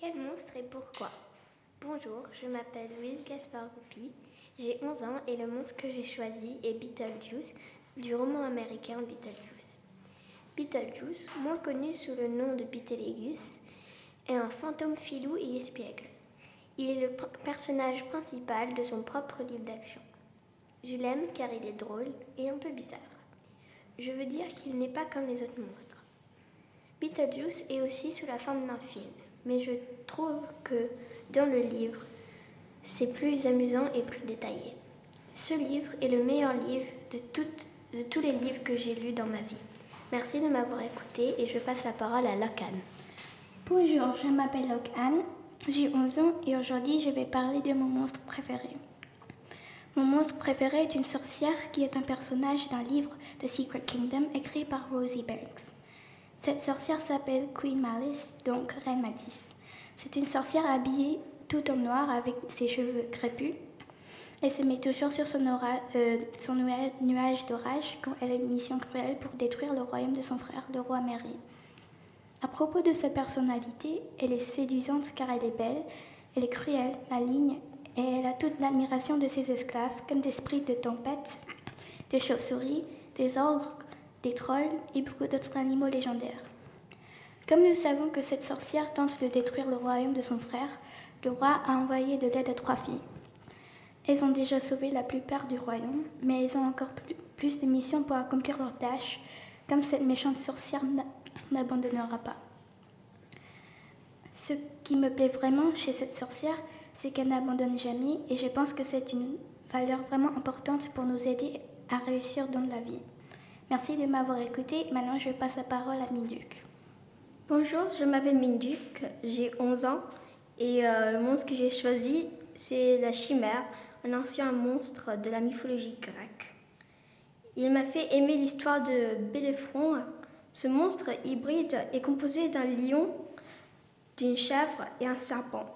Quel monstre et pourquoi Bonjour, je m'appelle Louise Gaspard Goupy, j'ai 11 ans et le monstre que j'ai choisi est Beetlejuice du roman américain Beetlejuice. Beetlejuice, moins connu sous le nom de Beetlejuice, est un fantôme filou et espiègle. Il est le personnage principal de son propre livre d'action. Je l'aime car il est drôle et un peu bizarre. Je veux dire qu'il n'est pas comme les autres monstres. Beetlejuice est aussi sous la forme d'un film, mais je trouve que dans le livre, c'est plus amusant et plus détaillé. Ce livre est le meilleur livre de, tous les livres que j'ai lus dans ma vie. Merci de m'avoir écouté et je passe la parole à Locane. Bonjour, je m'appelle Locane, j'ai 11 ans et aujourd'hui je vais parler de mon monstre préféré. Mon monstre préféré est une sorcière qui est un personnage d'un livre The Secret Kingdom écrit par Rosie Banks. Cette sorcière s'appelle Queen Malice, donc Reine Malice. C'est une sorcière habillée tout en noir avec ses cheveux crépus. Elle se met toujours sur son, euh, nuage d'orage quand elle a une mission cruelle pour détruire le royaume de son frère, le roi Mary. À propos de sa personnalité, elle est séduisante car elle est belle, elle est cruelle, maligne et elle a toute l'admiration de ses esclaves, comme des esprits de tempête, des chauves-souris, des ogres, des trolls et beaucoup d'autres animaux légendaires. Comme nous savons que cette sorcière tente de détruire le royaume de son frère, le roi a envoyé de l'aide à trois filles. Elles ont déjà sauvé la plupart du royaume, mais elles ont encore plus de missions pour accomplir leurs tâches, comme cette méchante sorcière n'abandonnera pas. Ce qui me plaît vraiment chez cette sorcière, c'est qu'elle n'abandonne jamais et je pense que c'est une valeur vraiment importante pour nous aider à réussir dans la vie. Merci de m'avoir écouté. Maintenant, je passe la parole à Minduc. Bonjour, je m'appelle Minduc, j'ai 11 ans et euh, le monstre que j'ai choisi, c'est la chimère, un ancien monstre de la mythologie grecque. Il m'a fait aimer l'histoire de Béléphron. Ce monstre hybride est composé d'un lion, d'une chèvre et un serpent.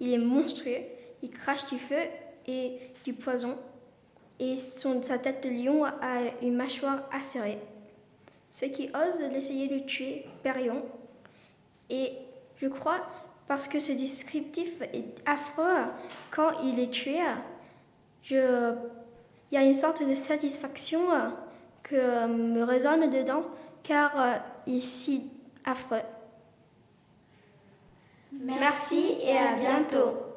Il est monstrueux, il crache du feu et du poison, et son, sa tête de lion a une mâchoire acérée. Ceux qui osent l'essayer de tuer périront. Et je crois, parce que ce descriptif est affreux, quand il est tué, je, il y a une sorte de satisfaction que me résonne dedans, car il est si affreux. Merci et à bientôt.